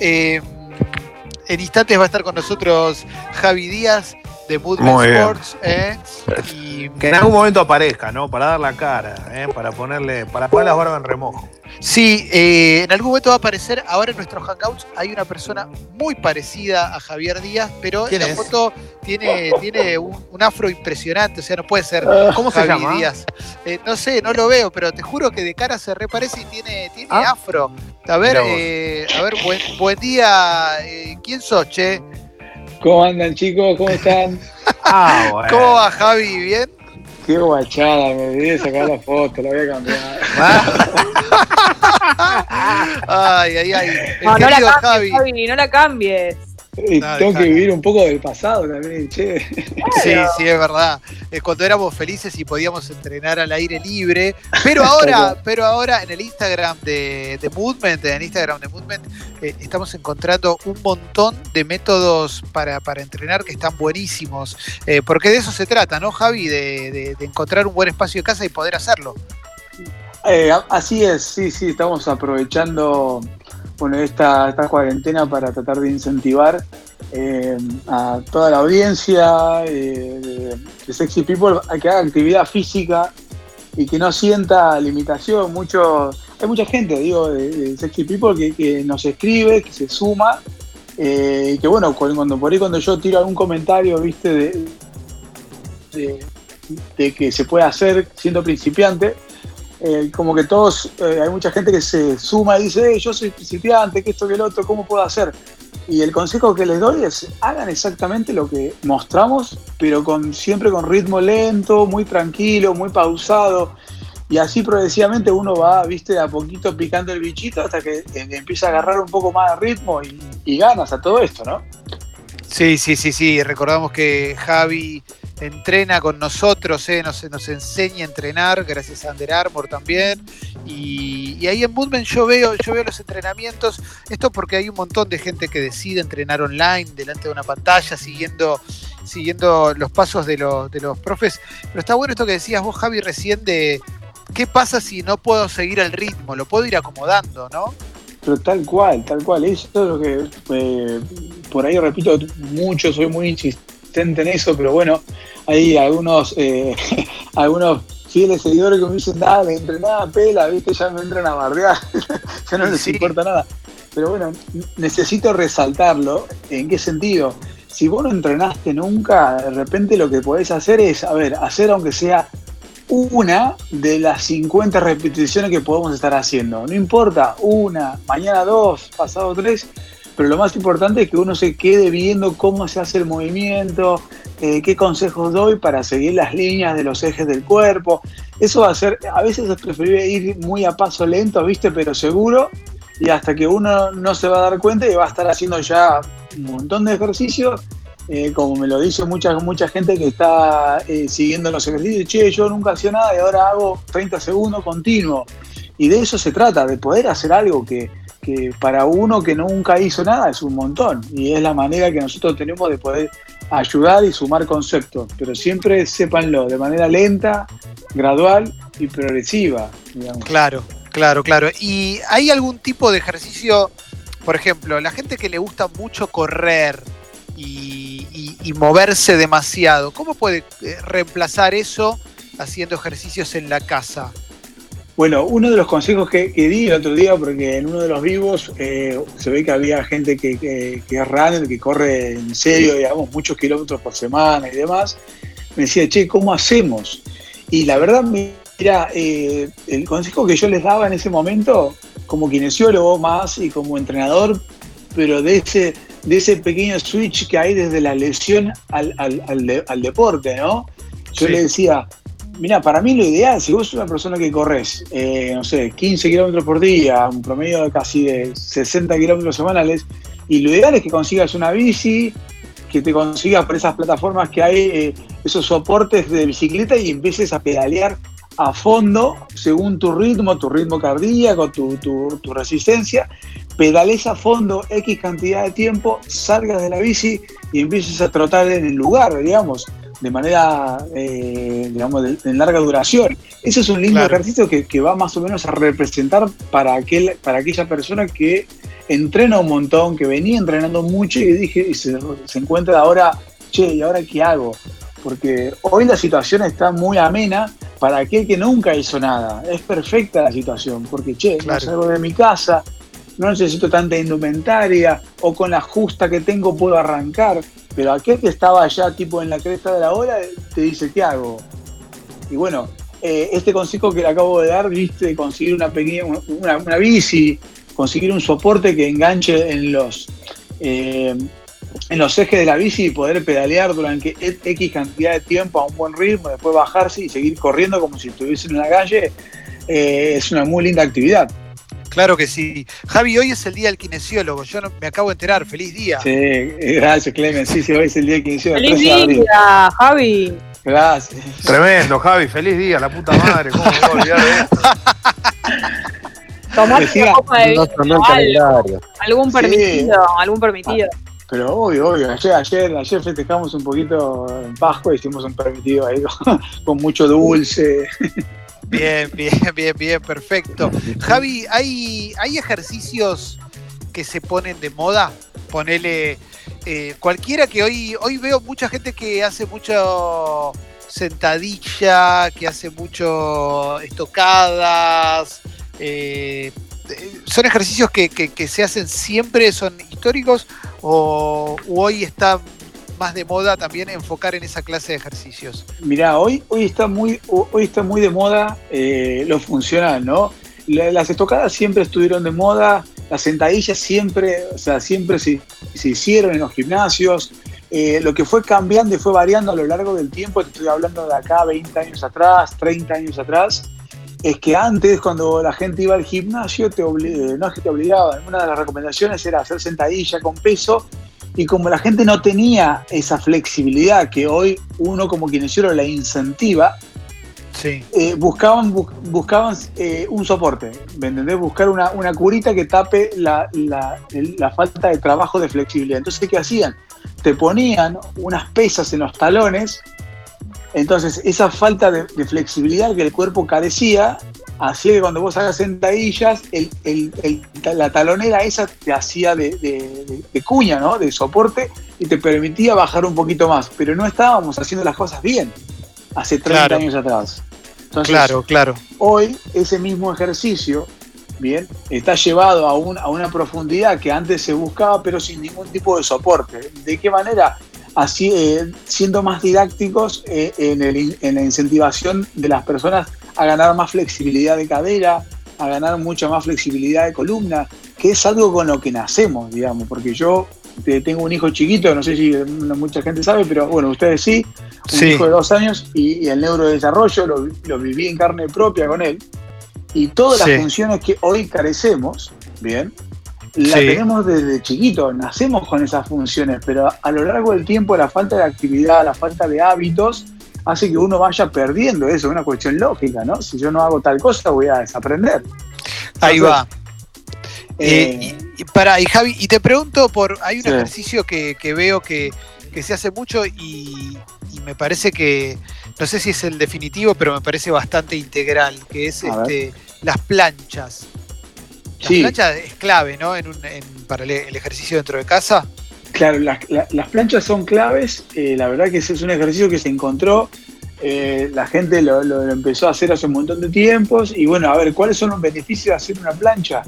Eh, en instantes va a estar con nosotros Javi Díaz de Moodman Sports. ¿eh? Que en algún momento aparezca, ¿no? Para dar la cara, ¿eh? para ponerle, para poner las barbas en remojo. Sí, eh, en algún momento va a aparecer, ahora en nuestros hangouts hay una persona muy parecida a Javier Díaz, pero en la foto tiene, tiene un, afro impresionante, o sea, no puede ser ah. ¿Cómo se llama? Díaz. no sé, no lo veo, pero te juro que de cara se reparece y tiene, tiene ah. afro. A ver, a ver, buen, buen día. ¿Quién sos, che? ¿Cómo andan chicos? ¿Cómo están? Ah, ¿Cómo va Javi? ¿Bien? Qué guachada, me olvidé de sacar la foto, la voy a cambiar. ay, ay, ay. no, no la cambies, Javi, no la cambies tengo que vivir un poco del pasado también, che. Sí, sí, es verdad. Cuando éramos felices y podíamos entrenar al aire libre. Pero ahora, pero ahora en el Instagram de, de Movement, en el Instagram de Movement, eh, estamos encontrando un montón de métodos para, entrenar que están buenísimos. Eh, porque de eso se trata, ¿no, Javi? De, encontrar un buen espacio de casa y poder hacerlo. Eh, así es, sí, sí, estamos aprovechando bueno, esta, esta cuarentena para tratar de incentivar eh, a toda la audiencia eh, de, Sexy People a que haga actividad física y que no sienta limitación. Mucho, hay mucha gente, digo, de, Sexy People que, nos escribe, que se suma. Eh, y que bueno, cuando, por ahí cuando yo tiro algún comentario, viste, de, de que se puede hacer siendo principiante, eh, como que todos, eh, hay mucha gente que se suma y dice, yo soy principiante, que esto, que el otro, ¿cómo puedo hacer? Y el consejo que les doy es, hagan exactamente lo que mostramos, pero con, siempre con ritmo lento, muy tranquilo, muy pausado. Y así progresivamente uno va, viste, a poquito picando el bichito hasta que eh, empieza a agarrar un poco más de ritmo y ganas a todo esto, ¿no? Sí, sí, sí, sí. Recordamos que Javi entrena con nosotros, eh, nos, nos, enseña a entrenar, gracias a Under Armour también. Y, ahí en Movement yo veo, yo veo los entrenamientos, esto porque hay un montón de gente que decide entrenar online, delante de una pantalla, siguiendo, siguiendo los pasos de los, de los profes. Pero está bueno esto que decías vos, Javi, recién de qué pasa si no puedo seguir el ritmo, lo puedo ir acomodando, ¿no? Pero tal cual, tal cual, eso es lo que eh, por ahí repito mucho, soy muy insistente en eso, pero bueno, hay algunos, eh, algunos fieles seguidores que me dicen, dale, entrenada, pela, viste, ya me entran a bardear, ya no les importa nada. Pero bueno, necesito resaltarlo. ¿En qué sentido? Si vos no entrenaste nunca, de repente lo que podés hacer es, a ver, hacer aunque sea una de las 50 repeticiones que podemos estar haciendo. No importa, una, mañana dos, pasado tres, pero lo más importante es que uno se quede viendo cómo se hace el movimiento, eh, qué consejos doy para seguir las líneas de los ejes del cuerpo. Eso va a ser, a veces es preferible ir muy a paso lento, ¿viste? Pero seguro, y hasta que uno no se va a dar cuenta y va a estar haciendo ya un montón de ejercicios. Eh, como me lo dice mucha, mucha gente que está eh, siguiendo los ejercicios, che, yo nunca hacía nada y ahora hago 30 segundos continuo. Y de eso se trata, de poder hacer algo que, que para uno que nunca hizo nada es un montón y es la manera que nosotros tenemos de poder ayudar y sumar conceptos, pero siempre sépanlo de manera lenta, gradual y progresiva. Claro, claro, claro. ¿Y hay algún tipo de ejercicio, por ejemplo, la gente que le gusta mucho correr y, y moverse demasiado, ¿cómo puede eh, reemplazar eso haciendo ejercicios en la casa? Bueno, uno de los consejos que, di el otro día, porque en uno de los vivos eh, se ve que había gente que, que, que, es runner, que corre en serio, digamos, muchos kilómetros por semana y demás, me decía, che, ¿cómo hacemos? Y la verdad, mira, eh, el consejo que yo les daba en ese momento, como kinesiólogo más y como entrenador, pero de ese, de ese pequeño switch que hay desde la lesión al, al, deporte, ¿no? Yo le decía, Mira, para mí lo ideal, si vos sos una persona que corres, eh, no sé, 15 kilómetros por día, un promedio de casi de 60 kilómetros semanales, y lo ideal es que consigas una bici, que te consigas por esas plataformas que hay, eh, esos soportes de bicicleta y empieces a pedalear a fondo según tu ritmo, tu ritmo cardíaco, tu, tu resistencia, pedales a fondo X cantidad de tiempo, salgas de la bici y empieces a trotar en el lugar, digamos de manera, eh, digamos, de, larga duración. Ese es un lindo ejercicio que, va más o menos a representar para, aquel, para aquella persona que entrena un montón, que venía entrenando mucho y dije, y se, se encuentra ahora, che, ¿y ahora qué hago? Porque hoy la situación está muy amena para aquel que nunca hizo nada. Es perfecta la situación, porque, che, no Claro. salgo de mi casa, no necesito tanta indumentaria, o con la justa que tengo puedo arrancar. Pero aquel que estaba allá, tipo en la cresta de la ola, te dice, ¿qué hago? Y bueno, eh, este consejo que le acabo de dar, viste, de conseguir una pequeña, una, bici, conseguir un soporte que enganche en los eh, en los ejes de la bici y poder pedalear durante X cantidad de tiempo a un buen ritmo, después bajarse y seguir corriendo como si estuviese en la calle, eh, es una muy linda actividad. Claro que sí. Javi, hoy es el día del kinesiólogo. Yo no- me acabo de enterar. Feliz día. Sí, gracias Clemen, sí, sí, hoy es el día que inició el ¡Feliz 13 de abril. día, Javi! Gracias. Tremendo, Javi, feliz día, la puta madre, ¿cómo me voy a olvidar de esto? Tomate Decía, una copa de vino, No algo, algún Sí. permitido, algún permitido. Pero obvio, obvio, ayer, ayer, ayer festejamos un poquito en Pascua, hicimos un permitido ahí con, con mucho dulce. Bien, bien, bien, bien, perfecto. Javi, ¿hay, hay ejercicios que se ponen de moda? Ponele eh, cualquiera que hoy, hoy veo mucha gente que hace mucho sentadilla, que hace mucho estocadas. eh, eh, ¿Son ejercicios que, que- que se hacen siempre, son históricos o hoy está más de moda también enfocar en esa clase de ejercicios? Mirá, hoy, hoy, está muy, hoy está muy de moda eh, lo funcional, ¿no? La- Las estocadas siempre estuvieron de moda, las sentadillas siempre, o sea, siempre se, se hicieron en los gimnasios. Eh, lo que fue cambiando y fue variando a lo largo del tiempo, te estoy hablando de acá 20 años atrás, 30 años atrás, es que antes cuando la gente iba al gimnasio, te eh, no es que te obligaban, una de las recomendaciones era hacer sentadilla con peso y como la gente no tenía esa flexibilidad que hoy uno como kinesiólogo la incentiva, Sí. eh, buscaban, bu- buscaban eh, un soporte, ¿me entendés? Buscar una, una curita que tape la, la- falta de trabajo de flexibilidad. Entonces, ¿qué hacían? Te ponían unas pesas en los talones, entonces esa falta de, de flexibilidad que el cuerpo carecía, hacía que cuando vos hagas sentadillas, el- el- el- la talonera esa te hacía de, de- de- de cuña, ¿no? De soporte y te permitía bajar un poquito más, pero no estábamos haciendo las cosas bien hace 30 Claro. años atrás. Entonces, Claro, claro. hoy ese mismo ejercicio, bien, está llevado a, un- a una profundidad que antes se buscaba, pero sin ningún tipo de soporte. ¿De qué manera? Así, eh, siendo más didácticos eh, en, en la incentivación de las personas a ganar más flexibilidad de cadera, a ganar mucha más flexibilidad de columna, que es algo con lo que nacemos, digamos, porque yo eh, tengo un hijo chiquito, no sé si no mucha gente sabe, pero bueno, ustedes sí, un Sí. hijo de dos años y, y el neurodesarrollo lo, lo viví en carne propia con él. Y todas Sí. las funciones que hoy carecemos, bien, la Sí. tenemos desde chiquito, nacemos con esas funciones, pero a, a lo largo del tiempo la falta de actividad, la falta de hábitos, hace que uno vaya perdiendo eso, es una cuestión lógica, ¿no? Si yo no hago tal cosa, voy a desaprender. Ahí Entonces, va. Eh, Eh, y, para, y Javi, y te pregunto por, hay un Sí. ejercicio que, que veo que, que se hace mucho y, y me parece que, no sé si es el definitivo, pero me parece bastante integral, que es este, las planchas. Las Sí. planchas es clave, ¿no? En un, en- para el ejercicio dentro de casa. Claro, las, la- las planchas son claves. eh, la verdad que ese es un ejercicio que se encontró. eh, la gente lo- lo empezó a hacer hace un montón de tiempos. Y bueno, a ver, ¿cuáles son los beneficios de hacer una plancha?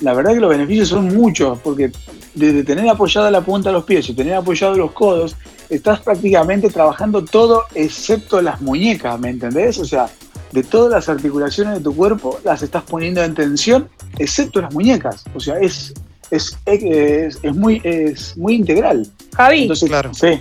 La verdad que los beneficios son muchos, porque desde tener apoyada la punta de los pies y tener apoyados los codos, estás prácticamente trabajando todo excepto las muñecas, ¿me entendés? O sea, de todas las articulaciones de tu cuerpo las estás poniendo en tensión, excepto las muñecas. O sea, es, es, es, es muy, es muy integral. Javi, Entonces, Claro. sí.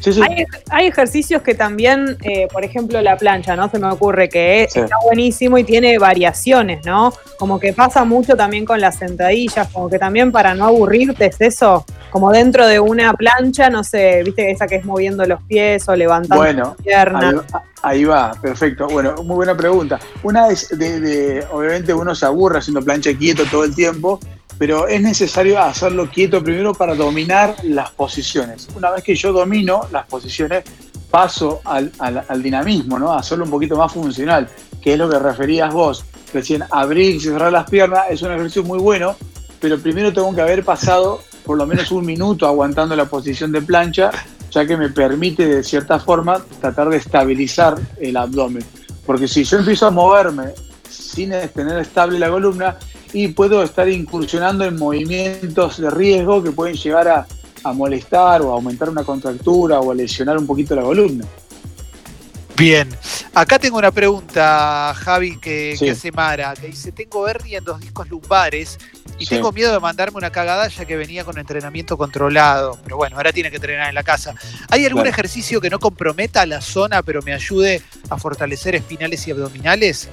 Sí, sí. hay, hay ejercicios que también, eh, por ejemplo, la plancha, ¿no? Se me ocurre que es- Sí. está buenísimo y tiene variaciones, ¿no? Como que pasa mucho también con las sentadillas, como que también para no aburrirte es eso, como dentro de una plancha, no sé, viste esa que es moviendo los pies o levantando Bueno, la pierna. Ahí, ahí va, perfecto. Bueno, muy buena pregunta. Una es de, de- obviamente uno se aburre haciendo plancha quieto todo el tiempo, pero es necesario hacerlo quieto primero para dominar las posiciones. Una vez que yo domino las posiciones, paso al, al- dinamismo, ¿no? Hacerlo un poquito más funcional, que es lo que referías vos. Recién abrir y cerrar las piernas es un ejercicio muy bueno pero primero tengo que haber pasado por lo menos un minuto aguantando la posición de plancha, ya que me permite de cierta forma tratar de estabilizar el abdomen. Porque si yo empiezo a moverme sin tener estable la columna, y puedo estar incursionando en movimientos de riesgo que pueden llegar a, a molestar o a aumentar una contractura o a lesionar un poquito la columna. Bien, acá tengo una pregunta, Javi, que, hace Mara, que dice, tengo hernia en dos discos lumbares y tengo miedo de mandarme una cagada ya que venía con entrenamiento controlado, pero bueno, ahora tiene que entrenar en la casa. ¿Hay algún ejercicio que no comprometa la zona pero me ayude a fortalecer espinales y abdominales?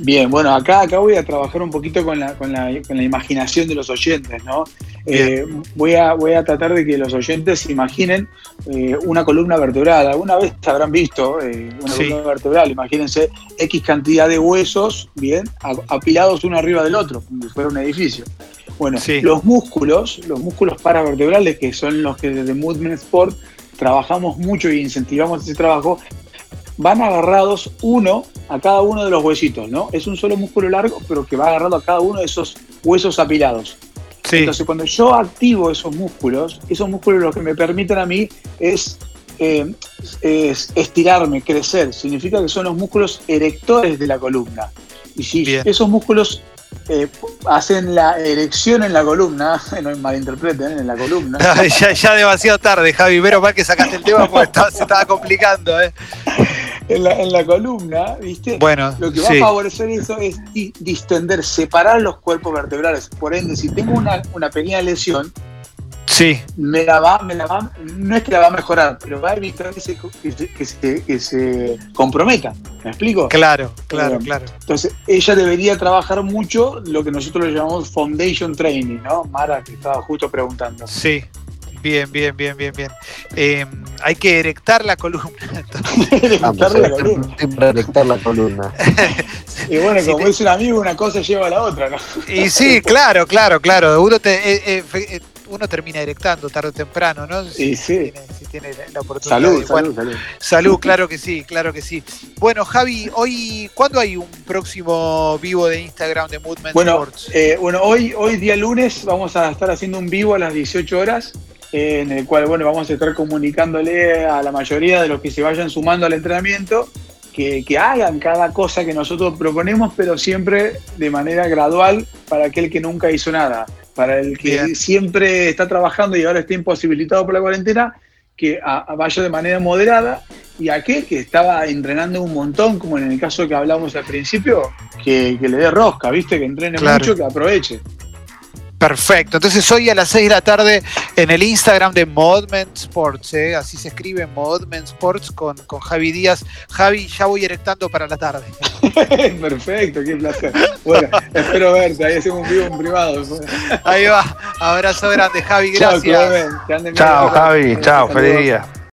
Bien, bueno, acá, acá voy a trabajar un poquito con la, con la, con la imaginación de los oyentes, ¿no? Eh, voy, a, voy a tratar de que los oyentes se imaginen eh, una columna vertebral. Alguna vez habrán visto eh, una columna vertebral, imagínense X cantidad de huesos, bien, apilados uno arriba del otro, como si fuera un edificio. Bueno, los músculos, los músculos paravertebrales, que son los que desde Movement Sport trabajamos mucho y incentivamos ese trabajo, van agarrados uno a cada uno de los huesitos, ¿no? Es un solo músculo largo, pero que va agarrado a cada uno de esos huesos apilados. Entonces, cuando yo activo esos músculos, esos músculos lo que me permiten a mí es, eh, estirarme, crecer. Significa que son los músculos erectores de la columna. Y si esos músculos eh, hacen la erección en la columna, no malinterpreten, en la columna. ya, ya demasiado tarde, Javi, pero mal que sacaste el tema porque se estaba complicando. ¿eh? En, la, en la columna, ¿viste? Bueno, lo que va a favorecer eso es distender, separar los cuerpos vertebrales. Por ende, si tengo una, una pequeña lesión, Sí. Me la va, me la va, no es que la va a mejorar, pero va a evitar que se, que se, comprometa. ¿Me explico? Claro, claro, claro. Entonces, ella debería trabajar mucho lo que nosotros le llamamos foundation training, ¿no? Mara, que estaba justo preguntando. Sí, Bien, bien, bien, bien, bien. Eh, hay que erectar la columna. erectar la columna. erectar la columna. y bueno, como dice un amigo, una cosa lleva a la otra, ¿no? y sí, claro, claro, claro. Uno te, eh, eh, uno termina erectando tarde o temprano, ¿no? Si, sí. Tiene, la oportunidad. Salud, salud, salud. Salud, claro que sí, claro que sí. Bueno, Javi, hoy, ¿cuándo hay un próximo vivo de Instagram de Movement bueno, Sports? Eh, bueno, hoy, hoy día lunes vamos a estar haciendo un vivo a las 18 horas. En el cual bueno, vamos a estar comunicándole a la mayoría de los que se vayan sumando al entrenamiento que, que, hagan cada cosa que nosotros proponemos, pero siempre de manera gradual para aquel que nunca hizo nada para el que siempre está trabajando y ahora está imposibilitado por la cuarentena, que vaya de manera moderada, y aquel que estaba entrenando un montón, como en el caso que hablamos al principio, que, le dé rosca, ¿viste? Que entrene mucho, que aproveche. Perfecto. Entonces hoy a las 6 de la tarde en el Instagram de Modment Sports, ¿eh? así se escribe Modment Sports con, con Javi Díaz. Javi, ya voy erectando para la tarde. Perfecto, qué placer. Bueno, espero verte, ahí hacemos un vivo en privado. Ahí va. Abrazo grande, Javi, gracias. Chao, Javi. Chao, feliz día.